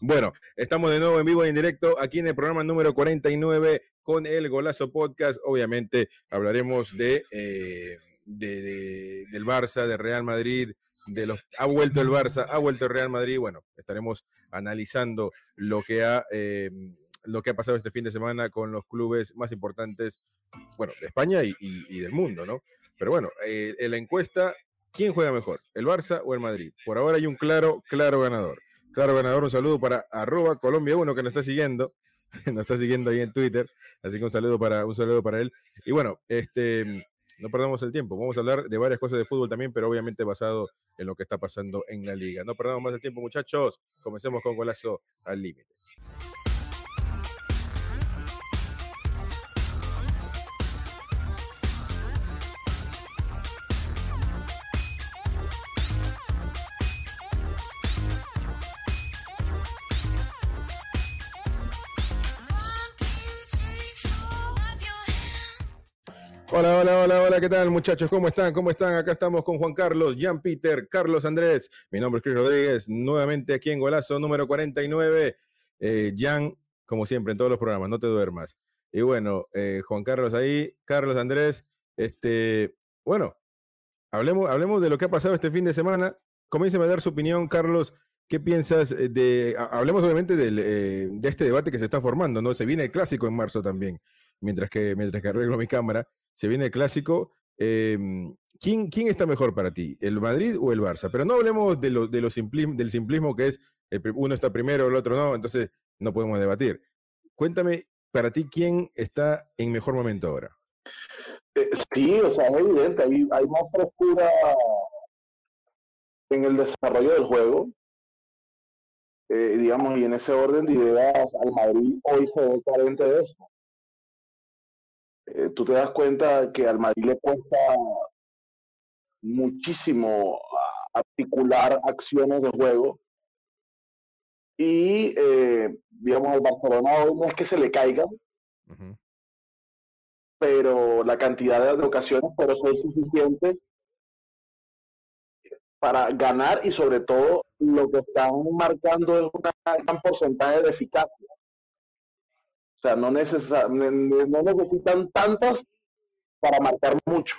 Bueno, estamos de nuevo en vivo y en directo aquí en el programa número 49 con el Golazo Podcast. Obviamente hablaremos de, eh, de, del Barça, de Real Madrid, de los ha vuelto el Barça, ha vuelto el Real Madrid. Bueno, estaremos analizando lo que ha eh, lo que ha pasado este fin de semana con los clubes más importantes, bueno, de España y, y, del mundo, ¿no? Pero bueno, eh, en la encuesta, ¿quién juega mejor, el Barça o el Madrid? Por ahora hay un claro, claro ganador. Claro ganador, un saludo para arroba Colombia 1 que nos está siguiendo, nos está siguiendo ahí en Twitter, así que un saludo para, un saludo para él. Y bueno, este, no perdamos el tiempo, vamos a hablar de varias cosas de fútbol también, pero obviamente basado en lo que está pasando en la liga. No perdamos más el tiempo, muchachos, comencemos con golazo al límite. Hola, hola, hola, hola, ¿qué tal muchachos? ¿Cómo están? ¿Cómo están? Acá estamos con Juan Carlos, Jean Peter, Carlos Andrés. Mi nombre es Chris Rodríguez, nuevamente aquí en Golazo número 49. Eh, Jan, como siempre, en todos los programas, no te duermas. Y bueno, eh, Juan Carlos ahí, Carlos Andrés, este, bueno, hablemos, hablemos de lo que ha pasado este fin de semana. Comience a dar su opinión, Carlos. ¿Qué piensas de, hablemos obviamente eh, de este debate que se está formando, ¿no? Se viene el clásico en marzo también, mientras que, mientras que arreglo mi cámara se viene el clásico. Em, ¿quién, ¿Quién está mejor para ti, el Madrid o el Barça? Pero no hablemos de lo, de lo del simplismo que es uno está primero, el otro no, entonces no podemos debatir. Cuéntame, para ti, ¿quién está en mejor momento ahora? Eh, sí, o sea, es evidente, hay, hay más frescura en el desarrollo del juego. Eh, digamos, y en ese orden de ideas, al Madrid hoy se ve carente de eso. Eh, tú te das cuenta que al Madrid le cuesta muchísimo articular acciones de juego. Y eh, digamos al Barcelona hoy no es que se le caiga pero la cantidad de ocasiones pero son suficientes para ganar y sobre todo lo que están marcando es un gran porcentaje de eficacia o sea, no, no necesitan tantas para marcar mucho.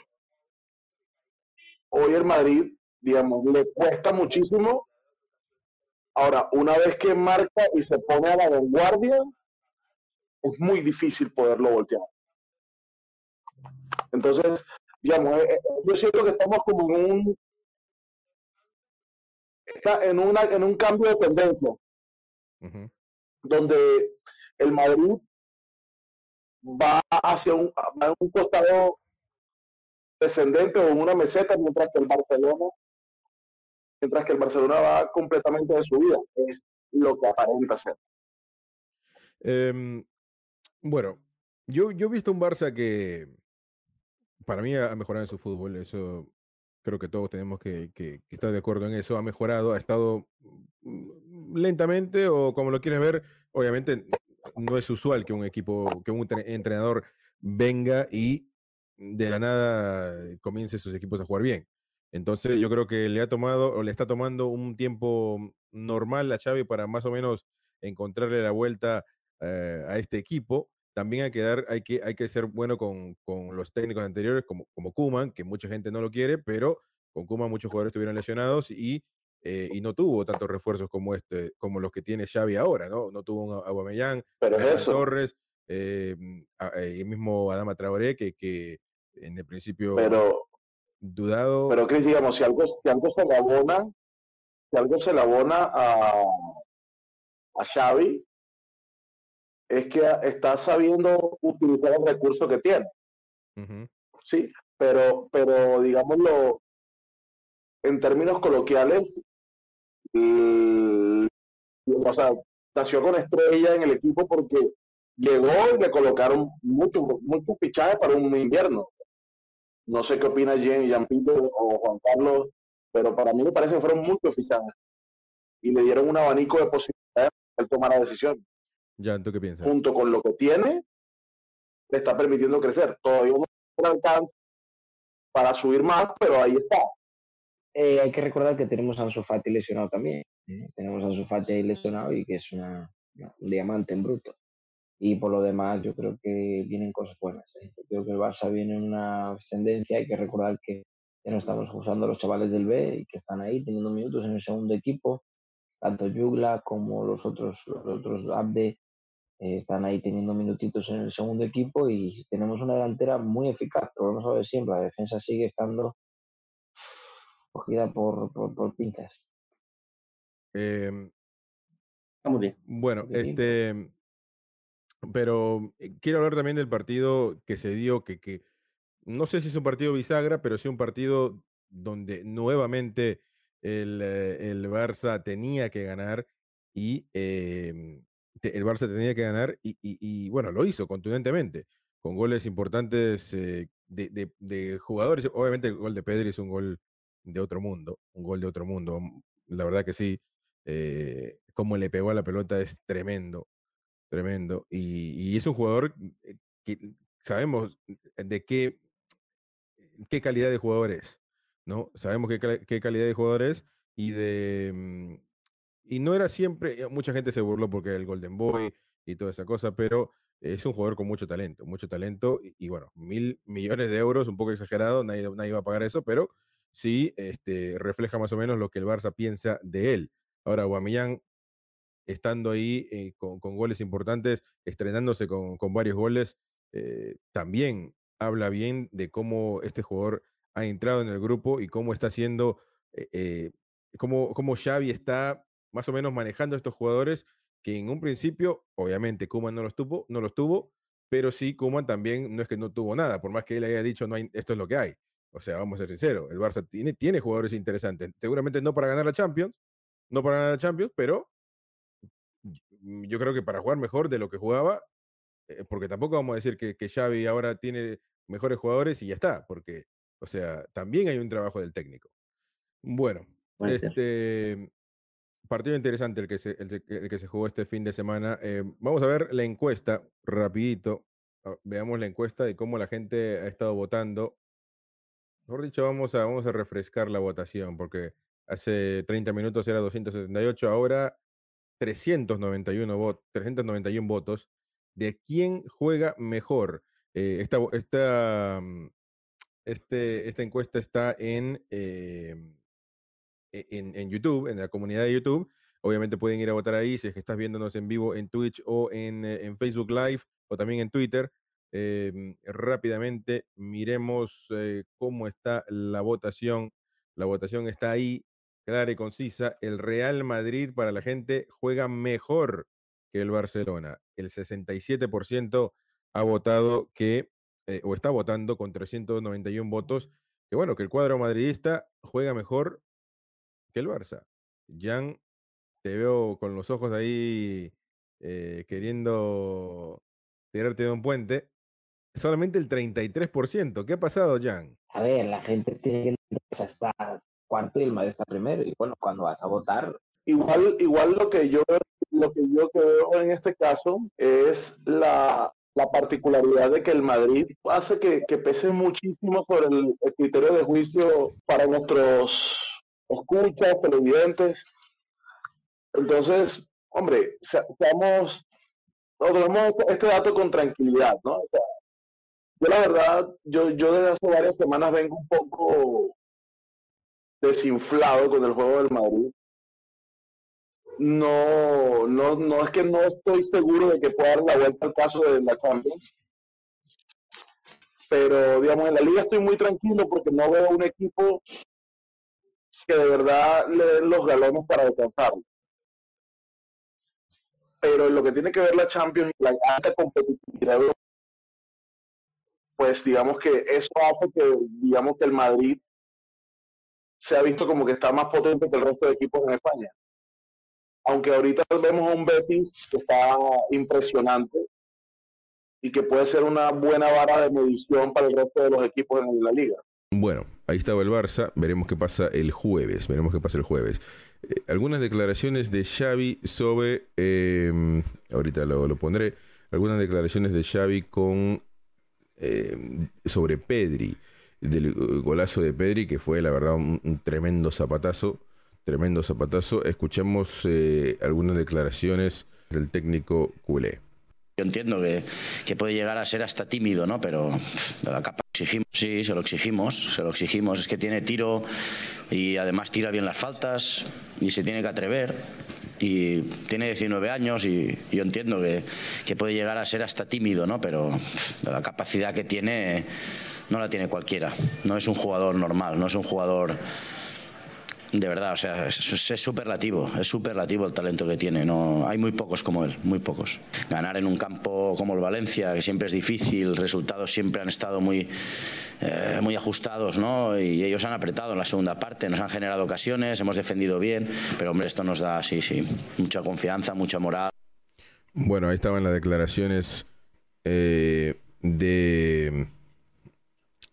Hoy el Madrid, digamos, le cuesta muchísimo. Ahora, una vez que marca y se pone a la vanguardia, es muy difícil poderlo voltear. Entonces, digamos, eh, eh, yo siento que estamos como en un en una en un cambio de tendencia donde el Madrid va hacia un, un costado descendente o en una meseta, mientras que el Barcelona, mientras que el Barcelona va completamente de su vida. Es lo que aparenta ser. Em, bueno, yo, yo he visto un Barça que para mí ha mejorado en su fútbol, eso creo que todos tenemos que, que, que, estar de acuerdo en eso, ha mejorado, ha estado mm, lentamente o como lo quieres ver, obviamente no es usual que un equipo, que un entrenador venga y de la nada comience sus equipos a jugar bien. Entonces yo creo que le ha tomado o le está tomando un tiempo normal a Xavi para más o menos encontrarle la vuelta eh, a este equipo. También hay que, dar, hay que, hay que ser bueno con, con los técnicos anteriores, como, como Kuman, que mucha gente no lo quiere, pero con Kuman muchos jugadores estuvieron lesionados y eh, y no tuvo tantos refuerzos como este, como los que tiene Xavi ahora, ¿no? No tuvo un Aubameyang, Torres, eh, el mismo Adama Traoré, que, que en el principio pero, dudado. Pero que digamos, si algo, si algo se le abona, si algo se le abona a, a Xavi, es que está sabiendo utilizar el recurso que tiene. Sí, pero, pero digámoslo, en términos coloquiales, y, o sea, nació con estrella en el equipo porque llegó y le colocaron muchos muchos fichajes para un invierno. No sé qué opina Jean Peter o Juan Carlos, pero para mí me parece que fueron muchos fichajes y le dieron un abanico de posibilidades para tomar la decisión. Ya, ¿tú qué piensas? Junto con lo que tiene, le está permitiendo crecer. Todavía no alcanza para subir más, pero ahí está. Eh, hay que recordar que tenemos a Ansu Fati lesionado también. ¿eh? Tenemos a Ansu Fati ahí lesionado y que es una, un diamante en bruto. Y por lo demás, yo creo que vienen cosas buenas. ¿eh? Yo creo que el Barça viene en una ascendencia. Hay que recordar que ya no estamos usando los chavales del B y que están ahí teniendo minutos en el segundo equipo. Tanto Yugla como los otros, los otros Abde eh, están ahí teniendo minutitos en el segundo equipo y tenemos una delantera muy eficaz. Pero vamos a ver siempre, la defensa sigue estando cogida por, por, por pinzas. Em, Está muy bien. bueno, este, pero eh, quiero hablar también del partido que se dio, que, que no sé si es un partido bisagra, pero sí un partido donde nuevamente el, eh, el Barça tenía que ganar y em, te- el Barça tenía que ganar y, y- y, bueno, lo hizo contundentemente, con goles importantes eh, de, de- de jugadores. Obviamente el gol de Pedri es un gol de otro mundo, un gol de otro mundo. mm, La verdad que sí, eh, cómo le pegó a la pelota es tremendo, tremendo. Y, y es un jugador eh, que sabemos de qué, qué calidad de jugador es, ¿no? Sabemos qué, qué calidad de jugador es y de... mm, Y no era siempre, eh, mucha gente se burló porque el Golden Boy y toda esa cosa, pero es un jugador con mucho talento, mucho talento y, y bueno, mil millones de euros, un poco exagerado, nadie, nadie va a pagar eso, pero sí este, refleja más o menos lo que el Barça piensa de él. Ahora, Guamillán estando ahí eh, con, con goles importantes, estrenándose con, con varios goles, eh, también habla bien de cómo este jugador ha entrado en el grupo y cómo está haciendo, eh, cómo, cómo Xavi está más o menos manejando a estos jugadores que en un principio, obviamente, Kuman no los tuvo, no los tuvo, pero sí, Kuman también no es que no tuvo nada, por más que él haya dicho, no hay, esto es lo que hay. O sea, vamos a ser sinceros, el Barça tiene, tiene jugadores interesantes, seguramente no para ganar la Champions, no para ganar la Champions, pero yo creo que para jugar mejor de lo que jugaba, eh, porque tampoco vamos a decir que, que Xavi ahora tiene mejores jugadores y ya está, porque, o sea, también hay un trabajo del técnico. Bueno, Puede ser. este partido interesante el que se, el, de- el que se jugó este fin de semana. Eh, vamos a ver la encuesta rapidito. ah, Veamos la encuesta y cómo la gente ha estado votando. Mejor dicho, vamos a, vamos a refrescar la votación, porque hace 30 minutos era 278, ahora 391, vot- 391 votos. ¿De quién juega mejor? Eh, esta, esta, mm, este, esta encuesta está en, em, e- en, en YouTube, en la comunidad de YouTube. Obviamente pueden ir a votar ahí si es que estás viéndonos en vivo en Twitch o en, eh, en Facebook Live o también en Twitter. Em, rápidamente miremos eh, cómo está la votación. La votación está ahí, clara y concisa. El Real Madrid para la gente juega mejor que el Barcelona. El 67% ha votado que, eh, o está votando con 391 votos, que bueno, que el cuadro madridista juega mejor que el Barça. Jan, te veo con los ojos ahí eh, queriendo tirarte de un puente. Solamente el 33%. ¿Qué ha pasado, Jan? A ver, la gente tiene que está cuarto y el Madrid está primero. Y bueno, cuando vas a votar, Igual, igual lo que yo lo que yo veo en este caso es la, la particularidad de que el Madrid hace que, que pese muchísimo sobre el, el criterio de juicio para nuestros escuchas, televidentes. Entonces, hombre, se- seamos, no, tomemos este dato con tranquilidad, ¿no? O sea, yo la verdad, yo, yo desde hace varias semanas vengo un poco desinflado con el juego del Madrid. No, no, no es que no estoy seguro de que pueda dar la vuelta al caso de la Champions. Pero, digamos, en la liga estoy muy tranquilo porque no veo un equipo que de verdad le den los galones para descansarlo. Pero en lo que tiene que ver la Champions la alta competitividad, pues digamos que eso hace que, digamos que el Madrid se ha visto como que está más potente que el resto de equipos en España. Aunque ahorita vemos un Betis que está impresionante y que puede ser una buena vara de medición para el resto de los equipos en la liga. Bueno, ahí estaba el Barça. Veremos qué pasa el jueves. Veremos qué pasa el jueves. Eh, algunas declaraciones de Xavi sobre... eh, ahorita lo, lo pondré. Algunas declaraciones de Xavi con... eh, sobre Pedri. del golazo de Pedri, que fue la verdad un, tremendo zapatazo, tremendo zapatazo. Escuchemos eh, algunas declaraciones del técnico culé. Yo entiendo que, puede llegar a ser hasta tímido, ¿no? Pero la capa exigimos, sí, se lo exigimos, se lo exigimos. Es que tiene tiro y además tira bien las faltas y se tiene que atrever. Y tiene 19 años y yo entiendo que, que puede llegar a ser hasta tímido, ¿no? Pero la capacidad que tiene no la tiene cualquiera. No es un jugador normal, no es un jugador de verdad, o sea, es, superlativo, es superlativo el talento que tiene. No, hay muy pocos como él, muy pocos. Ganar en un campo como el Valencia, que siempre es difícil, resultados siempre han estado muy, eh, muy ajustados, ¿no? Y ellos han apretado en la segunda parte, nos han generado ocasiones, hemos defendido bien, pero hombre, esto nos da, sí, sí, mucha confianza, mucha moral. Bueno, ahí estaban las declaraciones eh, de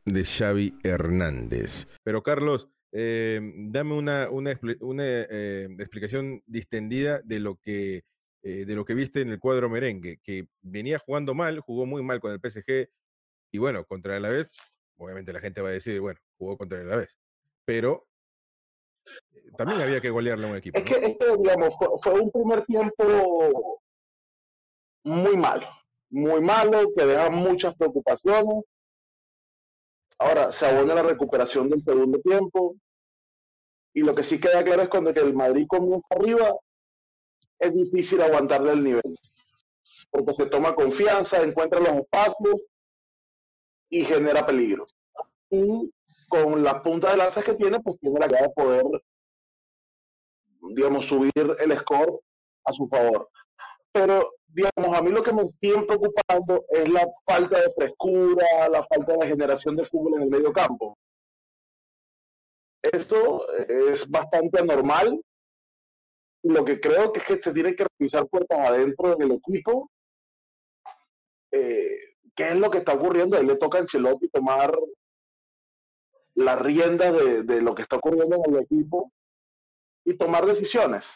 de Xavi Hernández. Pero Carlos, eh, dame una, una, eh, explicación distendida de lo que eh, de lo que viste en el cuadro merengue, que venía jugando mal, jugó muy mal con el PSG y bueno, contra el Alavés, obviamente la gente va a decir, bueno, jugó contra el Alavés, pero también había que golearle a un equipo. Es, que, digamos, fue, un primer tiempo muy malo, muy malo, que deja muchas preocupaciones. Ahora se abona la recuperación del segundo tiempo. Y lo que sí queda claro es cuando el Madrid comienza arriba, es difícil aguantarle el nivel. Porque se toma confianza, encuentra los espacios y genera peligro. Y con las puntas de lanzas que tiene, pues tiene la idea de poder, digamos, subir el score a su favor. Pero digamos, a mí lo que me sigue preocupando es la falta de frescura, la falta de generación de fútbol en el medio campo. Esto es bastante anormal. Lo que creo que es que se tiene que revisar puertas adentro en el equipo. Eh, ¿Qué es lo que está ocurriendo? Ahí le toca a Ancelotti tomar las riendas de, de lo que está ocurriendo en el equipo y tomar decisiones.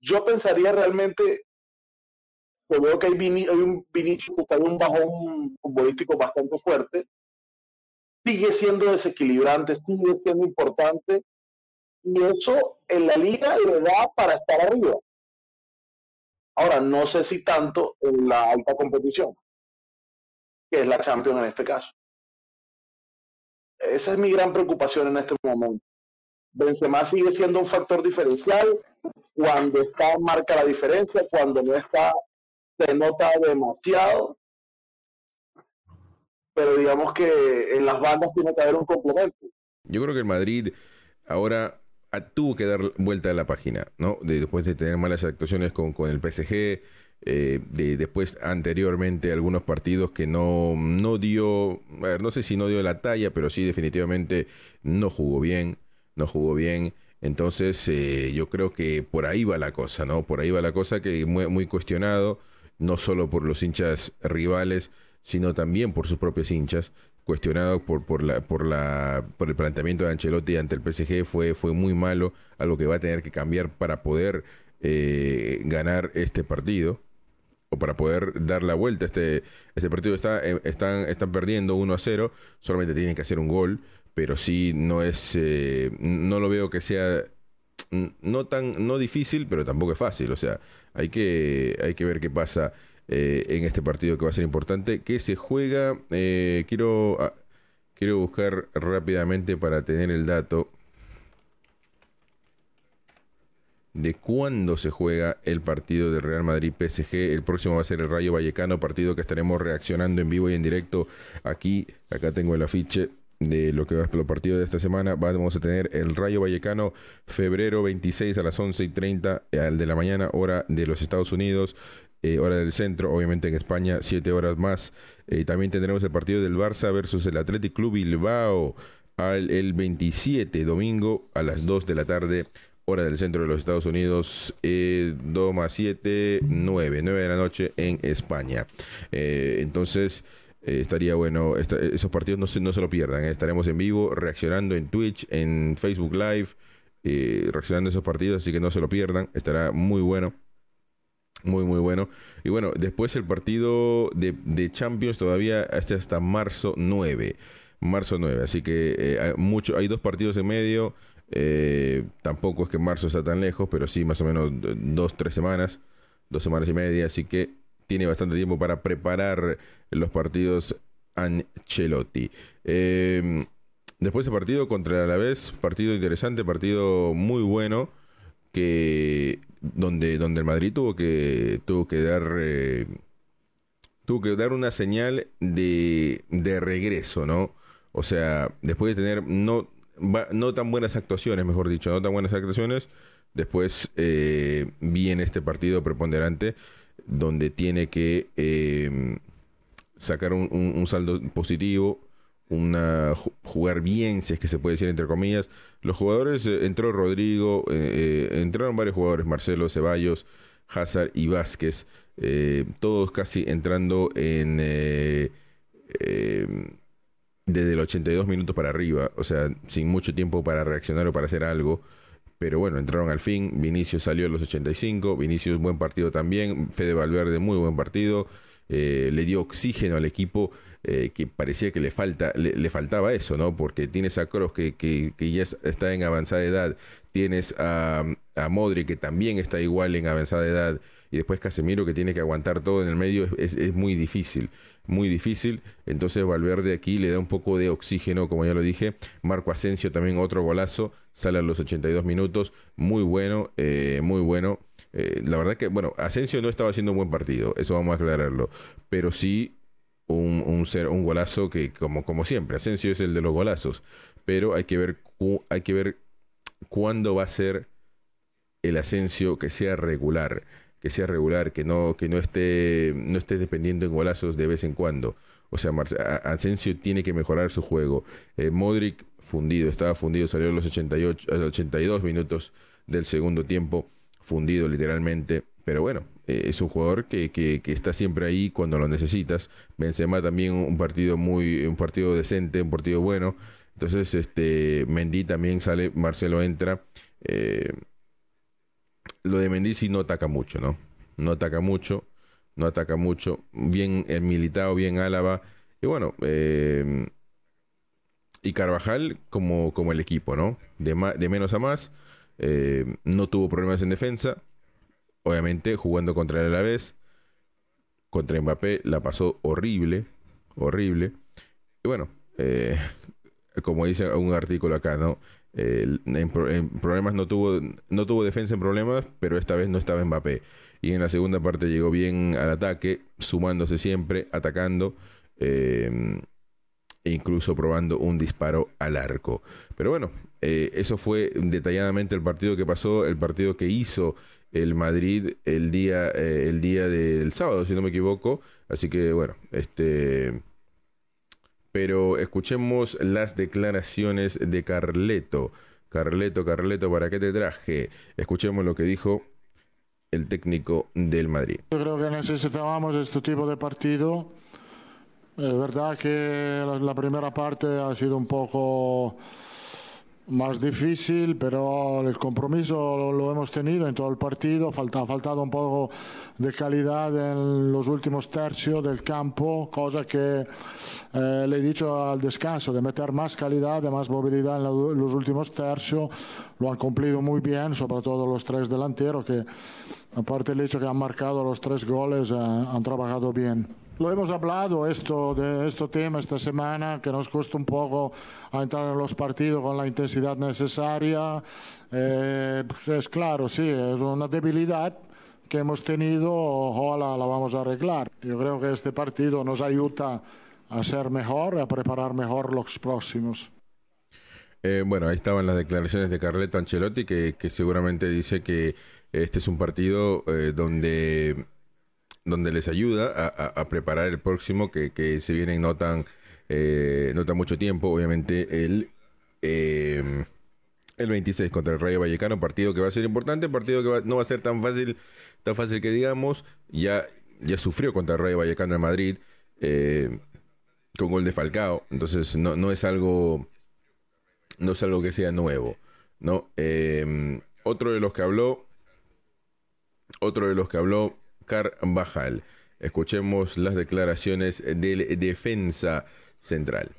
Yo pensaría realmente veo que hay, un Vinicius que está en un bajón futbolístico bastante fuerte. Sigue siendo desequilibrante, sigue siendo importante. Y eso en la liga le da para estar arriba. Ahora, no sé si tanto en la alta competición, que es la Champions en este caso. Esa es mi gran preocupación en este momento. Benzema sigue siendo un factor diferencial. Cuando está, marca la diferencia. Cuando no está, se nota demasiado, pero digamos que en las bandas tiene que haber un complemento. Yo creo que el Madrid ahora tuvo que dar vuelta a la página, ¿no? después de tener malas actuaciones con, con el PSG, eh, de, después anteriormente algunos partidos que no, no dio, a ver, no sé si no dio la talla, pero sí definitivamente no jugó bien, no jugó bien. Entonces eh, yo creo que por ahí va la cosa, ¿no? Por ahí va la cosa que muy, muy cuestionado no solo por los hinchas rivales, sino también por sus propios hinchas, cuestionado por, por, la, por, la, por el planteamiento de Ancelotti ante el PSG, fue, fue muy malo, algo que va a tener que cambiar para poder eh, ganar este partido o para poder dar la vuelta. Este, este partido está, eh, están, están perdiendo 1 a 0, solamente tienen que hacer un gol, pero sí no es, eh, no lo veo que sea no tan no difícil, pero tampoco es fácil. O sea, hay que, hay que ver qué pasa eh, en este partido que va a ser importante. Que se juega, eh, quiero, ah, quiero buscar rápidamente para tener el dato de cuándo se juega el partido del Real Madrid PSG. El próximo va a ser el Rayo Vallecano, partido que estaremos reaccionando en vivo y en directo aquí. Acá tengo el afiche de lo que va a ser los partidos de esta semana. Vamos a tener el Rayo Vallecano febrero 26 a las 11 y 30 eh, de la mañana, hora de los Estados Unidos. Eh, hora del centro, obviamente en España, 7 horas más. Eh, también tendremos el partido del Barça versus el Athletic Club Bilbao al, el 27, domingo a las 2 de la tarde, hora del centro de los Estados Unidos, 2 más 7, 9, 9 de la noche en España. entonces, eh, estaría bueno, esos partidos no se, no se lo pierdan. ¿eh? Estaremos en vivo, reaccionando en Twitch, en Facebook Live, eh, reaccionando a esos partidos, así que no se lo pierdan. Estará muy bueno. Muy, muy bueno. Y bueno, después el partido de, de Champions todavía hasta, hasta marzo 9. Marzo 9. Así que eh, hay, mucho, hay dos partidos en medio. Eh, tampoco es que marzo está tan lejos, pero sí más o menos dos, tres semanas, dos semanas y media. Así que tiene bastante tiempo para preparar los partidos Ancelotti. Eh, después de partido contra el Alavés, partido interesante, partido muy bueno que donde, donde el Madrid tuvo que, tuvo que dar eh, tuvo que dar una señal de, de regreso, ¿no? O sea, después de tener no, no tan buenas actuaciones, mejor dicho, no tan buenas actuaciones, después eh, viene este partido preponderante donde tiene que eh, sacar un, un saldo positivo una jugar bien, si es que se puede decir entre comillas. Los jugadores, eh, entró Rodrigo, eh, eh, entraron varios jugadores, Marcelo, Ceballos, Hazard y Vázquez, todos casi entrando en... desde el 82 minutos para arriba, o sea, sin mucho tiempo para reaccionar o para hacer algo. Pero bueno, entraron al fin. Vinicius salió a los 85. Vinicius, buen partido también. Fede Valverde, muy buen partido. Le dio oxígeno al equipo eh, que parecía que le, falta, le, faltaba eso, ¿no? Porque tienes a Kroos que, que, ya está en avanzada edad, tienes a, a Modri que también está igual en avanzada edad, y después Casemiro que tiene que aguantar todo en el medio, es, es, muy difícil, muy difícil. Entonces Valverde aquí le da un poco de oxígeno, como ya lo dije. Marco Asensio también otro golazo, sale a los 82 minutos, muy bueno, eh, muy bueno. Eh, la verdad que, bueno, Asensio no estaba haciendo un buen partido, eso vamos a aclararlo, pero sí un, un, ser, un golazo que, como, como siempre, Asensio es el de los golazos, pero hay que ver, hay que ver cuándo va a ser el Asensio que sea regular, que sea regular, que no, que no esté, no esté dependiendo en golazos de vez en cuando. O sea, Asensio tiene que mejorar su juego. Eh, Modric fundido, estaba fundido, salió a los 88, a los 82 minutos del segundo tiempo, fundido literalmente. Pero bueno, eh, es un jugador que, que, está siempre ahí cuando lo necesitas. Benzema también un partido muy, un partido decente, un partido bueno. Entonces, este, Mendy también sale, Marcelo entra. Eh, lo de Mendy sí no ataca mucho, ¿no? No ataca mucho, no ataca mucho. Bien el militado, bien Álava. Y bueno, eh, y Carvajal como, como el equipo, ¿no? De, de menos a más. No tuvo problemas en defensa obviamente jugando contra el Alavés, contra Mbappé la pasó horrible, horrible. Y bueno, eh, como dice un artículo acá, ¿no? en, problemas no tuvo, no tuvo defensa en problemas, pero esta vez no estaba Mbappé. Y en la segunda parte llegó bien al ataque, sumándose siempre, atacando. Eh, e incluso probando un disparo al arco. Pero bueno, eh, eso fue detalladamente el partido que pasó, el partido que hizo el Madrid el día, eh, el día del sábado, si no me equivoco. Así que bueno, este... Pero escuchemos las declaraciones de Carleto. Carleto, Carleto, ¿para qué te traje? Escuchemos lo que dijo el técnico del Madrid. Yo creo que necesitábamos este tipo de partido. Es verdad que la primera parte ha sido un poco más difícil, pero el compromiso lo, hemos tenido en todo el partido. Falta, ha faltado un poco de calidad en los últimos tercios del campo, cosa que eh, le he dicho al descanso, de meter más calidad, de más movilidad en los últimos tercios. Lo han cumplido muy bien, sobre todo los tres delanteros, que aparte del hecho que han marcado los tres goles, eh, han trabajado bien. Lo hemos hablado esto, de este tema esta semana, que nos cuesta un poco entrar en los partidos con la intensidad necesaria. Eh, pues es claro, sí, es una debilidad que hemos tenido, ojalá la vamos a arreglar. Yo creo que este partido nos ayuda a ser mejor, a preparar mejor los próximos. Eh, bueno, ahí estaban las declaraciones de Carleto Ancelotti, que, que seguramente dice que este es un partido eh, donde donde les ayuda a, preparar el próximo que, que se viene no tan, eh, no tan mucho tiempo, obviamente el, em, el 26 contra el Rayo Vallecano, partido que va a ser importante, partido que no va a ser tan fácil, tan fácil que digamos, ya, ya sufrió contra el Rayo Vallecano en Madrid, eh, con gol de Falcao, entonces no, no es algo, no es algo que sea nuevo, ¿no? Em, otro de los que habló, otro de los que habló Carvajal. Escuchemos las declaraciones del defensa central.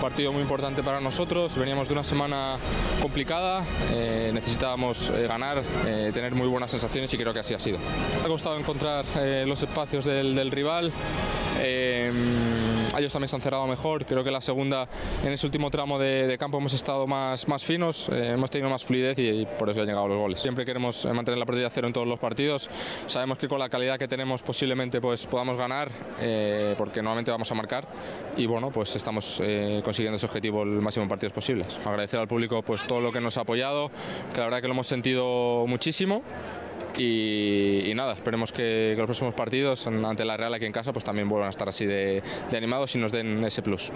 partido muy importante para nosotros. Veníamos de una semana complicada, eh, necesitábamos eh, ganar, eh, tener muy buenas sensaciones y creo que así ha sido. Ha costado encontrar los espacios del, del rival ellos también se han cerrado mejor. Creo que la segunda, en ese último tramo de, campo, hemos estado más, más finos, eh, hemos tenido más fluidez y, por eso han llegado los goles. Siempre queremos eh, mantener la partida cero en todos los partidos. Sabemos que con la calidad que tenemos posiblemente pues, podamos ganar, eh, porque normalmente vamos a marcar. Y bueno, pues estamos consiguiendo ese objetivo el máximo en partidos posibles. Agradecer al público pues, todo lo que nos ha apoyado, que la verdad que lo hemos sentido muchísimo. Y, nada, esperemos que, los próximos partidos ante la Real aquí en casa pues también vuelvan a estar así de, animados y nos den ese plus.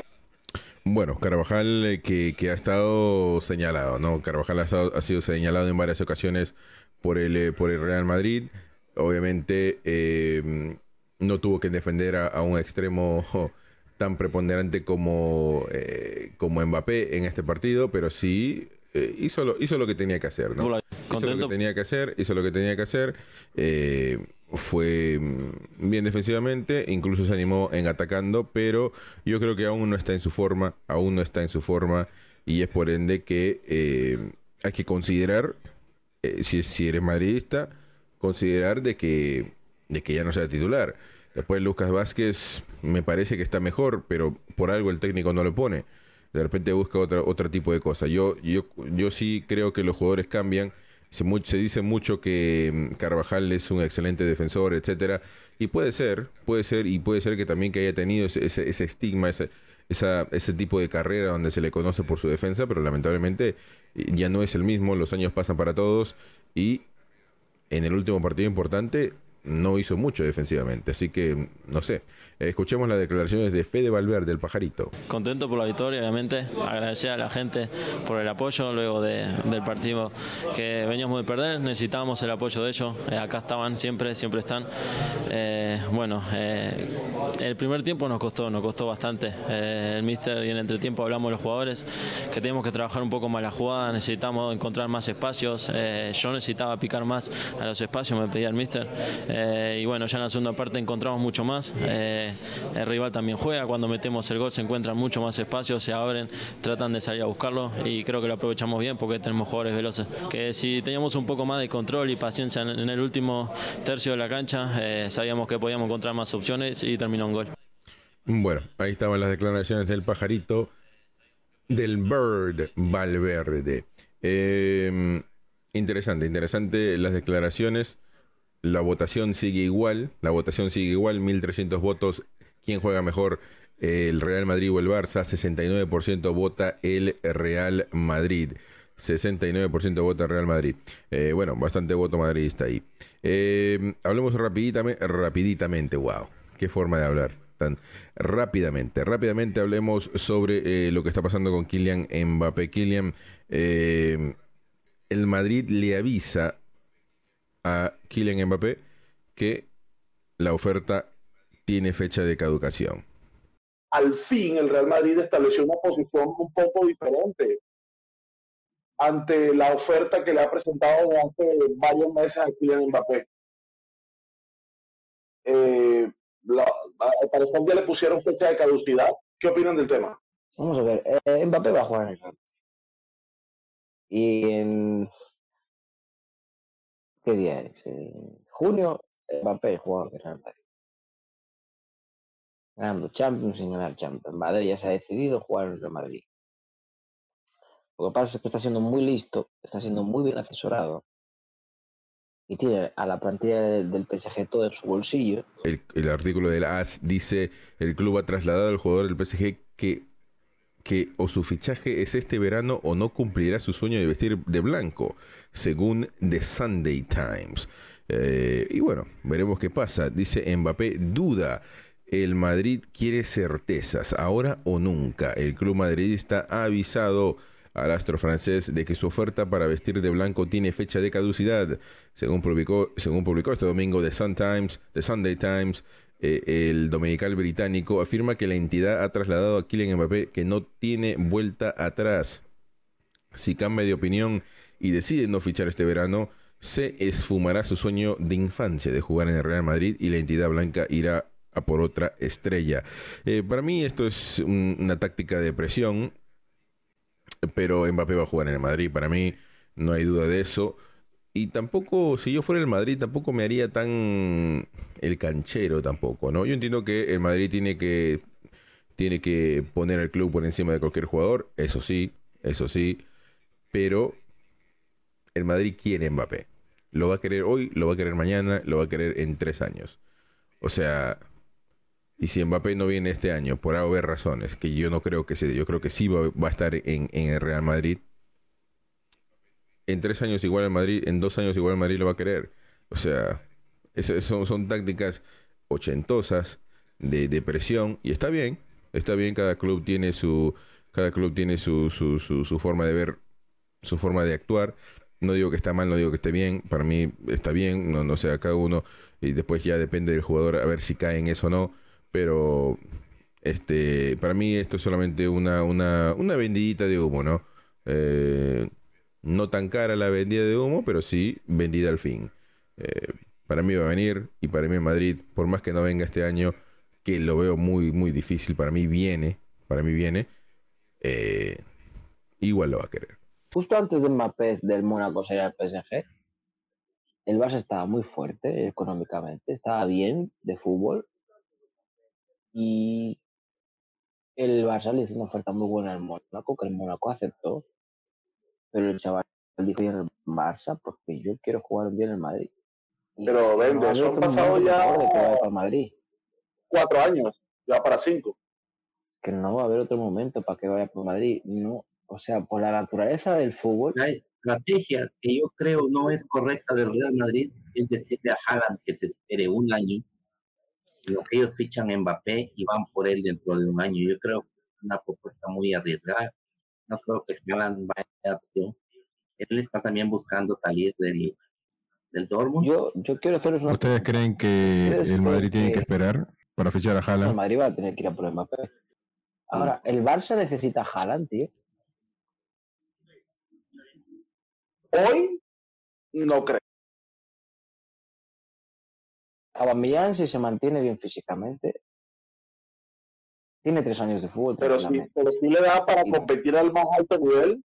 Bueno, Carvajal eh, que, ha estado señalado, ¿no? Carvajal ha, sido señalado en varias ocasiones por el, eh, por el Real Madrid. Obviamente eh, no tuvo que defender a, un extremo tan preponderante como, como Mbappé en este partido, pero sí eh, hizo, lo, hizo lo que tenía que hacer, ¿no? Hizo lo que tenía que hacer, hizo lo que tenía que hacer. Eh, fue mm, bien defensivamente, incluso se animó en atacando, pero yo creo que aún no está en su forma, aún no está en su forma, y es por ende que eh, hay que considerar, si, si eres madridista, considerar de que, de que ya no sea titular. Después Lucas Vázquez me parece que está mejor, pero por algo el técnico no lo pone de repente busca otra, otro tipo de cosas. Yo, yo, yo sí creo que los jugadores cambian. Se, se dice mucho que mm, Carvajal es un excelente defensor, etcétera. Y puede ser, puede ser, y puede ser que también que haya tenido ese, ese, estigma, ese, esa, ese tipo de carrera donde se le conoce por su defensa, pero lamentablemente eh, ya no es el mismo, los años pasan para todos y en el último partido importante no hizo mucho defensivamente. Así que, no sé, escuchemos las declaraciones de Fede Valverde, el pajarito. Contento por la victoria, obviamente. Agradecer a la gente por el apoyo luego del partido que veníamos de perder. Necesitábamos el apoyo de ellos. Eh, acá estaban siempre, siempre están. Eh, bueno, eh, el primer tiempo nos costó, nos costó bastante. el míster y en el entretiempo hablamos de los jugadores que tenemos que trabajar un poco más la jugada, necesitamos encontrar más espacios. yo necesitaba picar más a los espacios, me pedía el míster. Eh, y bueno, ya en la segunda parte encontramos mucho más. Eh, el rival también juega, cuando metemos el gol se encuentran mucho más espacios, se abren, tratan de salir a buscarlo y creo que lo aprovechamos bien porque tenemos jugadores veloces. Que si teníamos un poco más de control y paciencia en, el último tercio de la cancha, eh, sabíamos que podíamos encontrar más opciones y terminó un gol. Bueno, ahí estaban las declaraciones del pajarito del Bird Valverde. interesante, interesante las declaraciones. La votación sigue igual, la votación sigue igual, 1.300 votos. ¿Quién juega mejor? El Real Madrid o el Barça, 69% vota el Real Madrid. 69% vota Real Madrid. Eh, bueno, bastante voto madridista ahí. Eh, hablemos rapiditamente, rapiditamente, wow, qué forma de hablar. Tan rápidamente, rápidamente hablemos sobre eh, lo que está pasando con Kylian Mbappé. Kylian, el Madrid le avisa a Kylian Mbappé que la oferta tiene fecha de caducación. Al fin el Real Madrid estableció una posición un poco diferente ante la oferta que le ha presentado hace varios meses a Kylian Mbappé. Eh, al parecer ya le pusieron fecha de caducidad. ¿Qué opinan del tema? Vamos a ver, eh, Mbappé va a jugar en el Y en ¿Qué día es? junio, Mbappé jugó en Real Madrid. Ganando Champions sin ganar Champions. Madrid ya se ha decidido jugar en Real Madrid. Lo que pasa es que está siendo muy listo, está siendo muy bien asesorado y tiene a la plantilla del PSG todo en su bolsillo. El, el artículo del AS dice, el club ha trasladado al jugador del PSG que que o su fichaje es este verano o no cumplirá su sueño de vestir de blanco, según The Sunday Times. Eh, y bueno, veremos qué pasa. Dice Mbappé, duda. El Madrid quiere certezas, ahora o nunca. El club madridista ha avisado al astro francés de que su oferta para vestir de blanco tiene fecha de caducidad. Según publicó, según publicó este domingo The Sun Times, The Sunday Times, eh, el dominical británico, afirma que la entidad ha trasladado a Kylian Mbappé que no tiene vuelta atrás. Si cambia de opinión y decide no fichar este verano, se esfumará su sueño de infancia de jugar en el Real Madrid y la entidad blanca irá a por otra estrella. Eh, para mí esto es un- una táctica de presión, pero Mbappé va a jugar en el Madrid. Para mí no hay duda de eso. Y tampoco, si yo fuera el Madrid, tampoco me haría tan el canchero tampoco, ¿no? Yo entiendo que el Madrid tiene que tiene que poner al club por encima de cualquier jugador, eso sí, eso sí, pero el Madrid quiere Mbappé. Lo va a querer hoy, lo va a querer mañana, lo va a querer en tres años. O sea, y si Mbappé no viene este año, por haber razones, que yo no creo que se yo creo que sí va, va a estar en, en el Real Madrid. En tres años igual el Madrid, en dos años igual el Madrid lo va a querer. O sea, eso- son, tácticas ochentosas de, de presión y está bien, está bien, cada club tiene su, cada club tiene su, su, su, su forma de ver, su forma de actuar. No digo que está mal, no digo que esté bien, para mí está bien, no, no sé, cada uno, y después ya depende del jugador a ver si cae en eso o no, pero este, para mí esto es solamente una, una, una vendidita de humo, ¿no? Eh, no tan cara la vendida de humo, pero sí vendida al fin. Eh, para mí va a venir y para mí en Madrid, por más que no venga este año, que lo veo muy, muy difícil, para mí viene, para mí viene, eh, igual lo va a querer. Justo antes de Mbappé del Mónaco sería el PSG, el Barça estaba muy fuerte económicamente, estaba bien de fútbol y el Barça le hizo una oferta muy buena al Mónaco, que el Mónaco aceptó, pero el chaval dijo "Yo en el Barça porque yo quiero jugar un día en el Madrid. Y Pero, vende, va momento, por ya- favor, de que vaya para Madrid. Cuatro años, ya para cinco. que no va a haber otro momento para que vaya por Madrid. No, o sea, por la naturaleza del fútbol, La estrategia que yo creo no es correcta del Real Madrid es decirle a Haaland que se espere un año, en lo que ellos fichan a Mbappé y van por él dentro de un año. Yo creo que es una propuesta muy arriesgada. No creo que Haaland vaya a opción. Él está también buscando salir del, del Dortmund. yo, yo quiero haceros una ¿Ustedes creen que ¿Crees el Madrid tiene que que- esperar para fichar a El Haaland? Madrid va a tener que ir a por Mbappé. Ahora, el Barça necesita a Haaland, tío. Hoy, no creo. Aubameyang, si se mantiene bien físicamente, tiene tres años de fútbol. Pero sí, pero sí le da para Y- competir al más alto nivel.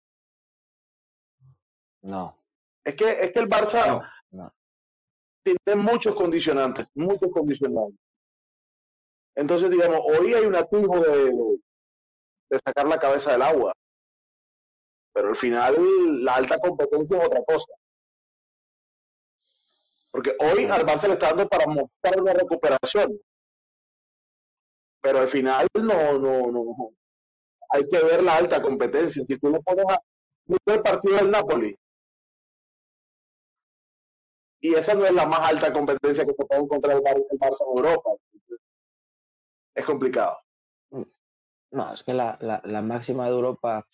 No, Es que, es que el Barça No. no. tiene muchos condicionantes, muchos condicionantes. Entonces, digamos, hoy hay un atisbo de, de sacar la cabeza del agua. Pero al final, la alta competencia es otra cosa. Porque hoy al Barça le está dando para mostrar una recuperación. Pero al final no, no, no. Hay que ver la alta competencia. Si tú le pones a el partido del Napoli, y esa no es la más alta competencia que se puede encontrar el, Bar- el Barça en Europa. Es complicado. No, es que la, la, la máxima de Europa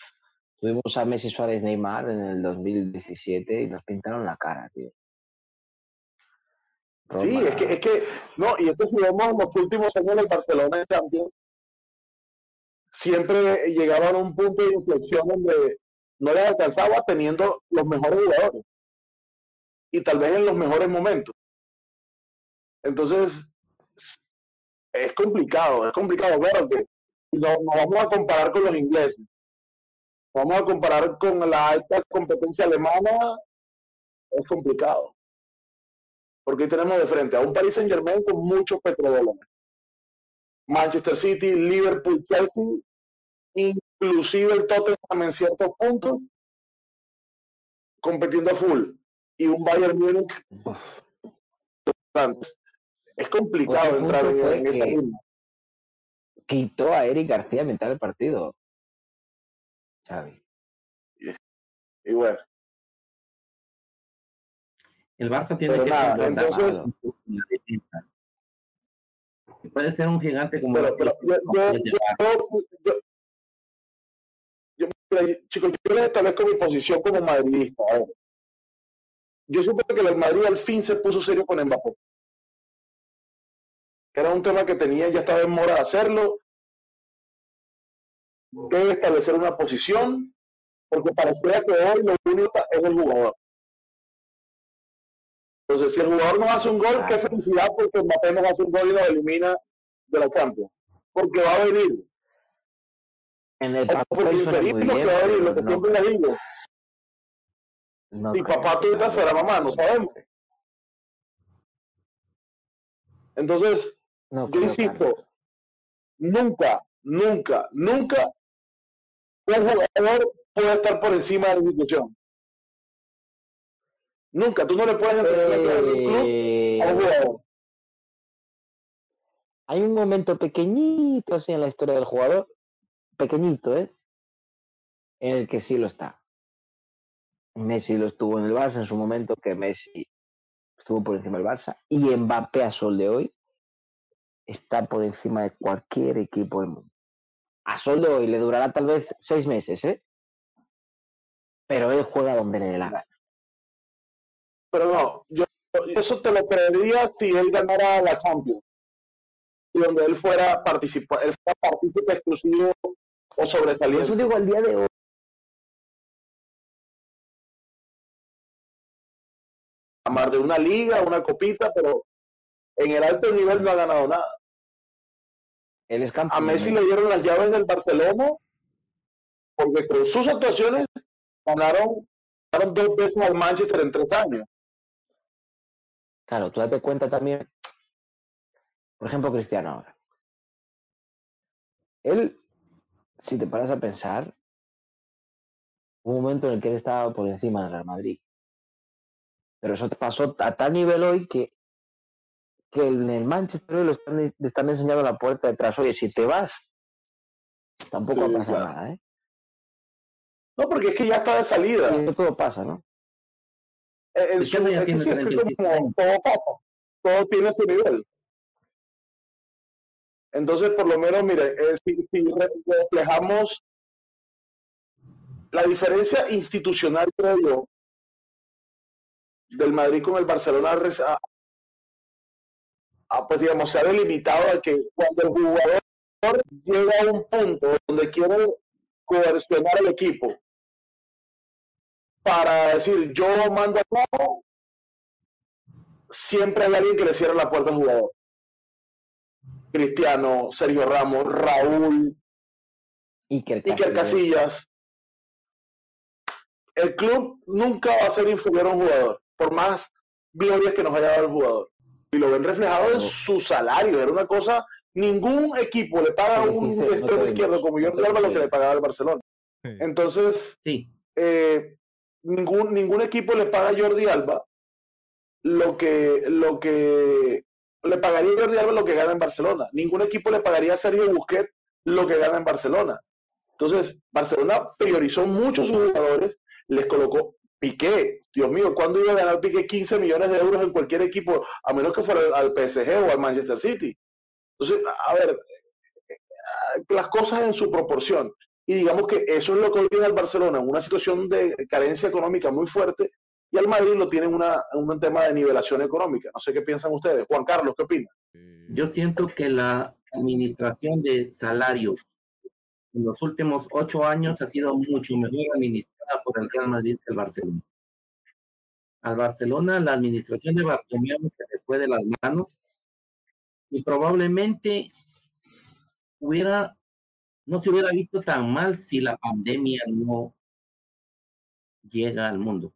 tuvimos a Messi Suárez Neymar en el 2017 y nos pintaron la cara, tío. Sí, es que, es que, no, y es que si vemos los últimos años del Barcelona en Champions, siempre llegaban a un punto de inflexión donde no les alcanzaba teniendo los mejores jugadores. Y tal vez en los mejores momentos. Entonces, es complicado, es complicado, claro que si no, nos vamos a comparar con los ingleses. Vamos a comparar con la alta competencia alemana, es complicado. Porque tenemos de frente a un Paris Saint Germain con muchos petrodólares. Manchester City, Liverpool, Chelsea, inclusive el Tottenham en ciertos puntos, compitiendo a full. Y un Bayern Múnich. Es complicado entrar en, en esa ritmo. Quitó a Eric García a mitad del partido. Xavi. Y bueno, El Barça tiene Pero que nada, contratar entonces-. Puede ser un gigante como pero, pero yo, yo- yo- yo- chicos, yo les establezco mi posición como madridista. a ver. Yo supe que el Madrid al fin se puso serio con Mbappé. Era un tema que tenía, ya estaba en mora de hacerlo. Debe establecer una posición, porque parecía que hoy lo único es el jugador. Entonces, si el jugador no hace un gol, qué felicidad, porque Mbappé no hace un gol y nos elimina de la Champions, porque va a venir. En el papel que va a venir, lo que no, siempre le digo. No creo. papá tú estás fuera, mamá, no sabemos. Entonces, No yo insisto, nunca, nunca, nunca un jugador puede estar por encima de la institución. Nunca, tú no le puedes entregar del club a un Eh, jugador. hay un momento pequeñito así en la historia del jugador, pequeñito, ¿eh? En el que sí lo está. Messi lo estuvo en el Barça en su momento, que Messi estuvo por encima del Barça, y Mbappé a sol de hoy está por encima de cualquier equipo del mundo. A sol de hoy le durará tal vez seis meses, ¿eh? Pero él juega donde le dé la gana. Pero no, yo eso te lo creería si él ganara la Champions. Y donde él fuera participa, él fuera partícipe exclusivo o Por sobresaliente. eso digo al día de hoy. Amar de una liga, una copita, pero en el alto nivel no ha ganado nada. Él es A. Messi ¿eh? le dieron las llaves del Barcelona porque con sus actuaciones ganaron, ganaron dos veces al Manchester en tres años. Claro, tú date cuenta también, por ejemplo, Cristiano ahora. Él, si te paras a pensar, un momento en el que él estaba por encima del Real Madrid. Pero eso pasó a tal nivel hoy que, que en el Manchester hoy lo están, le están enseñando la puerta detrás. Oye, si te vas, tampoco Sí, va a pasar claro. nada, ¿eh? No, porque es que ya está de salida. Y eso todo pasa, ¿no? En Cristiano su- ya es que tiene sí, es que 37 como años. todo pasa, todo tiene su nivel. Entonces, por lo menos, mire, eh, si, si re- reflejamos la diferencia institucional, creo yo, del Madrid con el Barcelona, a- a, pues digamos, se ha delimitado a que cuando el jugador llega a un punto donde quiere coercionar al equipo para decir yo mando acá, siempre hay alguien que le cierra la puerta al jugador. Cristiano, Sergio Ramos, Raúl, Iker Iker Casillas. Casillas. El club nunca va a ser inferior a un jugador, por más glorias que nos haya dado el jugador. Y lo ven reflejado en su salario. Era una cosa, ningún equipo le paga a Tú un extremo izquierdo como Jordi Alba lo que le pagaba al Barcelona. Sí. Entonces, Sí, eh, ningún, ningún equipo le paga a Jordi Alba lo que, lo que le pagaría a Jordi Alba lo que gana en Barcelona. Ningún equipo le pagaría a Sergio Busquets lo que gana en Barcelona. Entonces, Barcelona priorizó mucho a sus jugadores, les colocó Piqué. Dios mío, ¿cuándo iba a ganar Piqué 15 millones de euros en cualquier equipo, a menos que fuera al PSG o al Manchester City? Entonces, a ver, las cosas en su proporción. Y digamos que eso es lo que hoy tiene al Barcelona, una situación de carencia económica muy fuerte, y al Madrid lo tiene en una, un tema de nivelación económica. No sé qué piensan ustedes. Juan Carlos, ¿qué opina? Eh, yo siento que la administración de salarios en los últimos ocho años ha sido mucho mejor administrada por el Real Madrid que el Barcelona. Al Barcelona la administración de Bartomeu se le fue de las manos y probablemente hubiera no se hubiera visto tan mal si la pandemia no llega al mundo.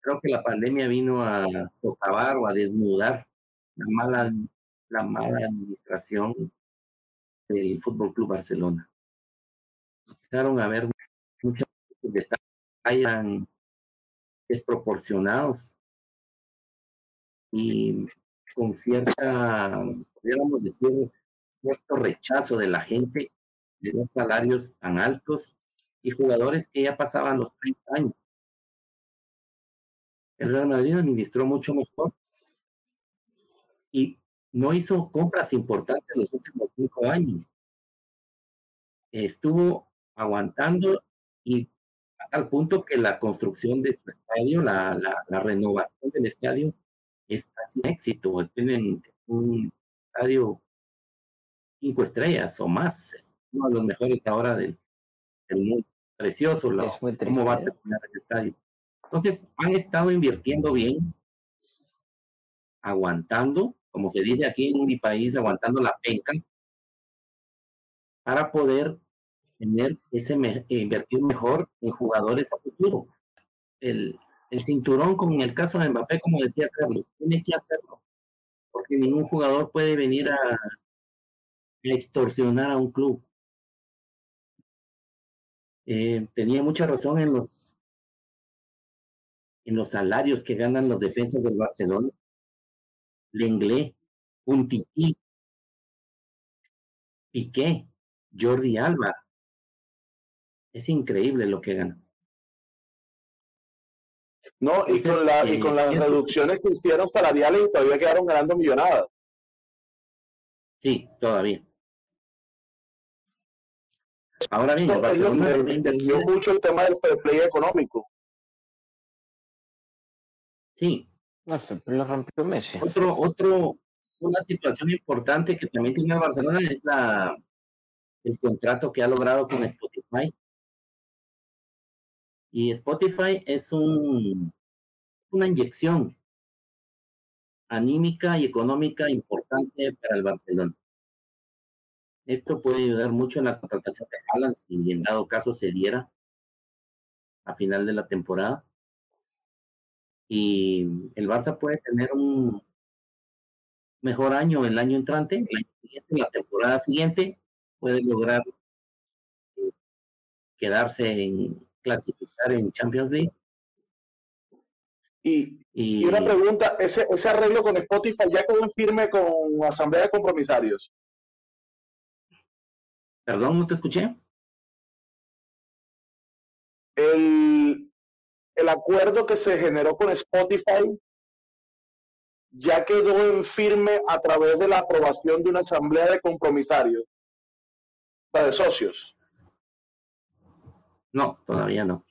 Creo que la pandemia vino a socavar o a desnudar la mala, la mala administración del Fútbol Club Barcelona. Empezaron a haber muchos detalles desproporcionados y con cierta, podríamos decir, cierto rechazo de la gente de los salarios tan altos y jugadores que ya pasaban los 30 años. El Real Madrid administró mucho mejor y no hizo compras importantes los últimos cinco años. Estuvo aguantando y a tal punto que la construcción de su estadio, la, la, la renovación del estadio, es casi un éxito. Tienen un estadio cinco estrellas o más. Es uno de los mejores ahora del, del mundo. Precioso Es muy triste, cómo va a ¿eh? terminar el estadio. Entonces, han estado invirtiendo bien, aguantando, como se dice aquí en mi país, aguantando la penca, para poder tener ese invertir mejor en jugadores a futuro. El, el cinturón, como en el caso de Mbappé, como decía Carlos, tiene que hacerlo, porque ningún jugador puede venir a, extorsionar a un club. Eh, tenía mucha razón en los en los salarios que ganan los defensas del Barcelona. Lenglet, Untiti, Piqué, Jordi Alba. Es increíble lo que ganan. No, y con, la, y con las reducciones que hicieron salariales todavía quedaron ganando millonadas. Sí, todavía. Ahora bien, no, Barcelona mucho el tema del fair play económico. Sí. lo rompió Messi. Otro, otro, una situación importante que también tiene Barcelona es la el contrato que ha logrado con Spotify y Spotify es un, una inyección anímica y económica importante para el Barcelona. Esto puede ayudar mucho en la contratación de Haaland si en dado caso se diera a final de la temporada. Y el Barça puede tener un mejor año el año entrante, el la temporada siguiente, puede lograr eh, quedarse en, clasificar en Champions League. Y, y, una pregunta, ¿ese, ¿ese arreglo con Spotify ya quedó en firme con Asamblea de Compromisarios? Perdón, no te escuché. El, el acuerdo que se generó con Spotify ya quedó en firme a través de la aprobación de una asamblea de compromisarios, de socios. No, todavía no.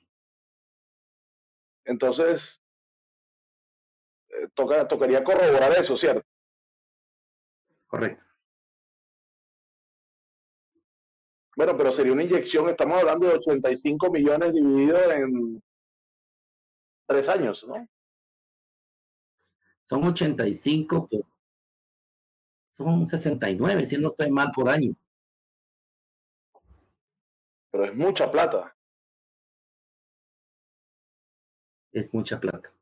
Entonces, eh, toca, tocaría corroborar eso, ¿cierto? Correcto. Bueno, pero sería una inyección, estamos hablando de 85 millones divididos en tres años, ¿no? Son 85, son 69, si no estoy mal por año. Pero es mucha plata es mucha plata.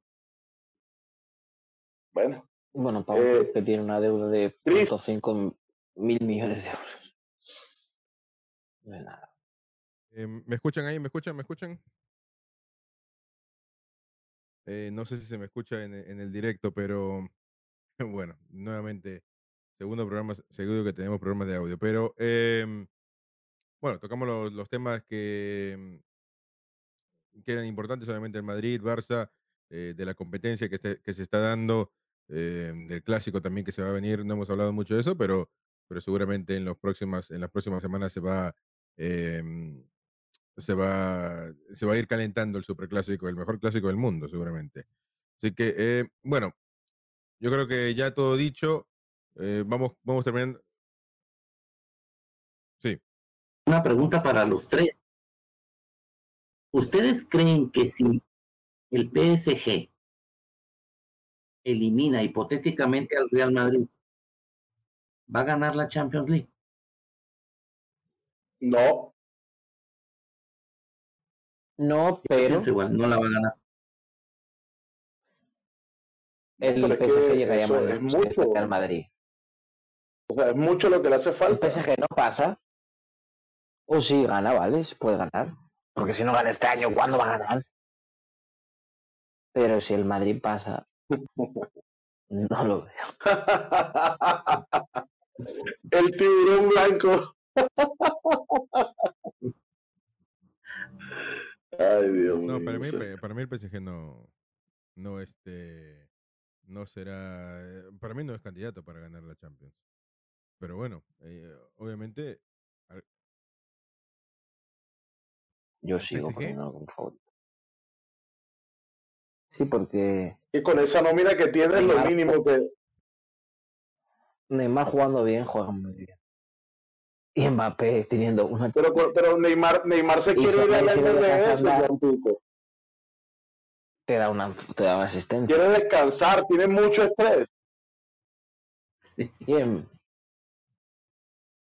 Bueno. Bueno, Pablo eh, que tiene una deuda de 5 mil millones de euros. No es nada. Eh, ¿Me escuchan ahí? ¿Me escuchan? ¿Me escuchan? Eh, no sé si se me escucha en, en, el directo, pero bueno, nuevamente, segundo programa, seguro que tenemos problemas de audio, pero em, bueno, tocamos los, los temas que que eran importantes, obviamente el Madrid, Barça, eh, de la competencia que, que se está dando, eh, del clásico también que se va a venir. No hemos hablado mucho de eso, pero, pero seguramente en, los próximas, en las próximas semanas se va, em, se, va, se va a ir calentando el superclásico, el mejor clásico del mundo, seguramente. Así que, eh, bueno, yo creo que ya todo dicho, vamos, vamos terminando. Sí. Una pregunta para los tres. ¿Ustedes creen que si el PSG elimina hipotéticamente al Real Madrid, va a ganar la Champions League? No. No, pero. no la va a ganar. El PSG llegaría más es mucho. Real Madrid. O sea, es mucho lo que le hace falta. El PSG no pasa. O si gana, ¿vale? Se puede ganar. Porque si no gana este año, ¿cuándo va a ganar? Pero si el Madrid pasa, no lo veo. el tiburón blanco. Ay, Dios mío. No, para mí, para mí el PSG no, no, este, no será, para mí no es candidato para ganar la Champions. Pero bueno, eh, obviamente Yo sigo poniendo como favorito. Sí, porque. Y con esa nómina que tiene es lo mínimo que. Neymar jugando bien, juega muy bien. Y Mbappé teniendo una. Pero, pero Neymar, Neymar se quiere ir a la te da una te da una asistencia. Quiere descansar, tiene mucho estrés. Bien.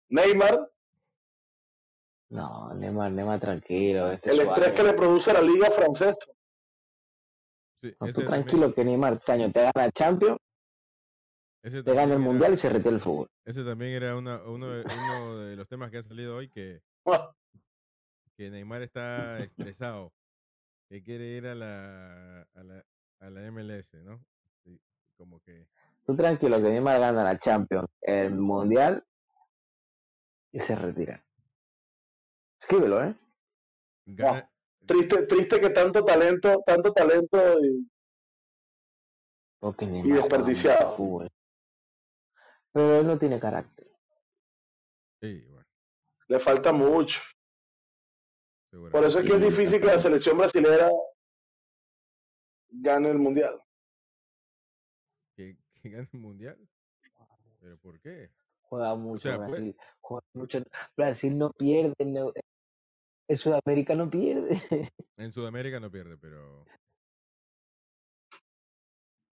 Neymar No, Neymar, Neymar tranquilo. Este El suave. estrés que le produce la liga francesa. Sí, No, tú también- tranquilo que Neymar este año te gana el Champions, ese te gana el era- Mundial y se retira el fútbol. Ese también era una- uno, de, uno de los temas que han salido hoy, que, que Neymar está estresado, que quiere ir a la, a la, a la MLS, ¿no? Sí, como que... Tú tranquilo que Neymar gana la Champions, el Mundial y se retira. Escríbelo, ¿eh? gana- Triste, triste que tanto talento, tanto talento y mucho desperdiciado. Pero él no tiene carácter. sí, bueno, le falta mucho. Por eso es que es difícil que la selección brasilera gane el mundial. que, que gane el Mundial. ¿Pero por qué? Juega mucho sea, pues- Brasil. Juega mucho. Brasil no pierde. no- En Sudamérica no pierde. En Sudamérica no pierde, pero...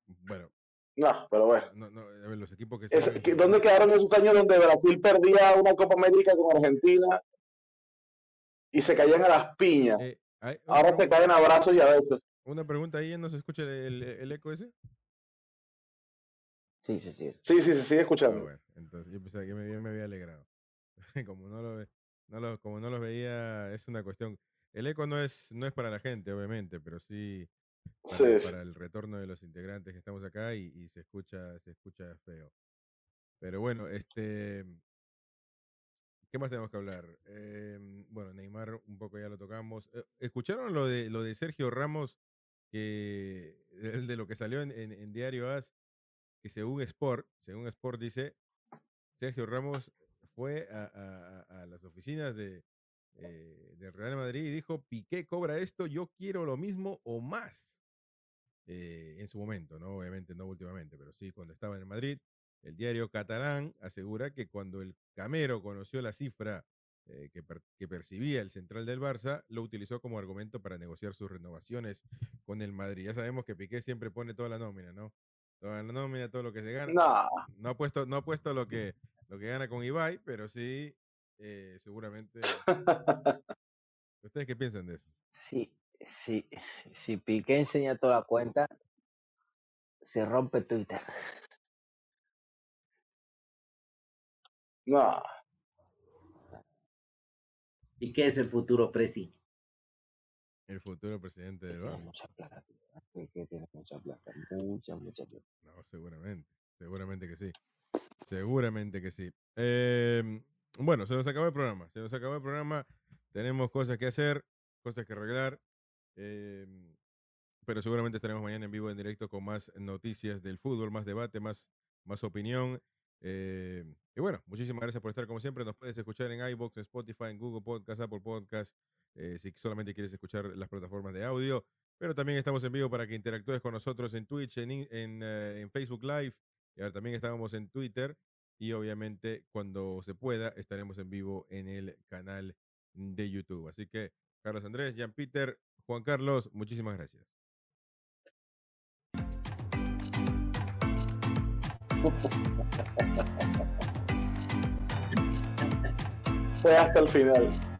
Bueno, No, pero bueno. no, no, a ver, los equipos que... Es- que- ¿Dónde quedaron esos años donde Brasil perdía una Copa América con Argentina y se caían a las piñas? Eh, hay- Ahora una- se caen a brazos y a veces. Una pregunta ahí, ¿no se escucha el, el- el eco ese? Sí, sí, sí. Sí, sí, se sigue Ah, escuchando. bueno, entonces yo pensaba que me, me había alegrado. como no lo, ve- no como no los veía, es una cuestión. El eco no es, no es para la gente, obviamente, pero sí para, Sí, sí. para el retorno de los integrantes que estamos acá y, y se escucha, se escucha feo. Pero bueno, este ¿qué más tenemos que hablar? Em, bueno, Neymar un poco ya lo tocamos. Eh, ¿Escucharon lo de lo de Sergio Ramos? Que de lo que salió en, en- en Diario AS, que según Sport, según Sport dice, Sergio Ramos fue a, a- a- las oficinas de, eh, del Real Madrid y dijo, Piqué cobra esto, yo quiero lo mismo o más. Eh, en su momento, ¿no? Obviamente no últimamente, pero sí cuando estaba en Madrid. El diario catalán asegura que cuando el Camero conoció la cifra eh, que, per- que percibía el central del Barça, lo utilizó como argumento para negociar sus renovaciones con el Madrid. Ya sabemos que Piqué siempre pone toda la nómina, ¿no? Toda la nómina, todo lo que se gana. No, No ha puesto, no ha puesto lo que, lo que gana con Ibai, pero sí, eh, seguramente. ¿Ustedes qué piensan de eso? Sí, sí. Si Piqué enseña toda la cuenta, se rompe Twitter. no. ¿Y qué es el futuro Presi? El futuro presidente del Tiene Barça. mucha plata, tiene mucha plata. Mucha, mucha plata. No, seguramente. Seguramente que sí. Seguramente que sí. Em, bueno, se nos acabó el programa. Se nos acabó el programa. Tenemos cosas que hacer, cosas que arreglar. em, pero seguramente estaremos mañana en vivo, en directo, con más noticias del fútbol, más debate, más, más opinión. em, y bueno, muchísimas gracias por estar como siempre. Nos puedes escuchar en iBox, en Spotify, en Google Podcast, Apple Podcast, eh, si solamente quieres escuchar las plataformas de audio. Pero también estamos en vivo para que interactúes con nosotros en Twitch, en, eh, en Facebook Live. Y ahora también estamos en Twitter. Y obviamente cuando se pueda estaremos en vivo en el canal de YouTube. Así que Carlos Andrés, Jean Peter, Juan Carlos, muchísimas gracias. Fue hasta el final.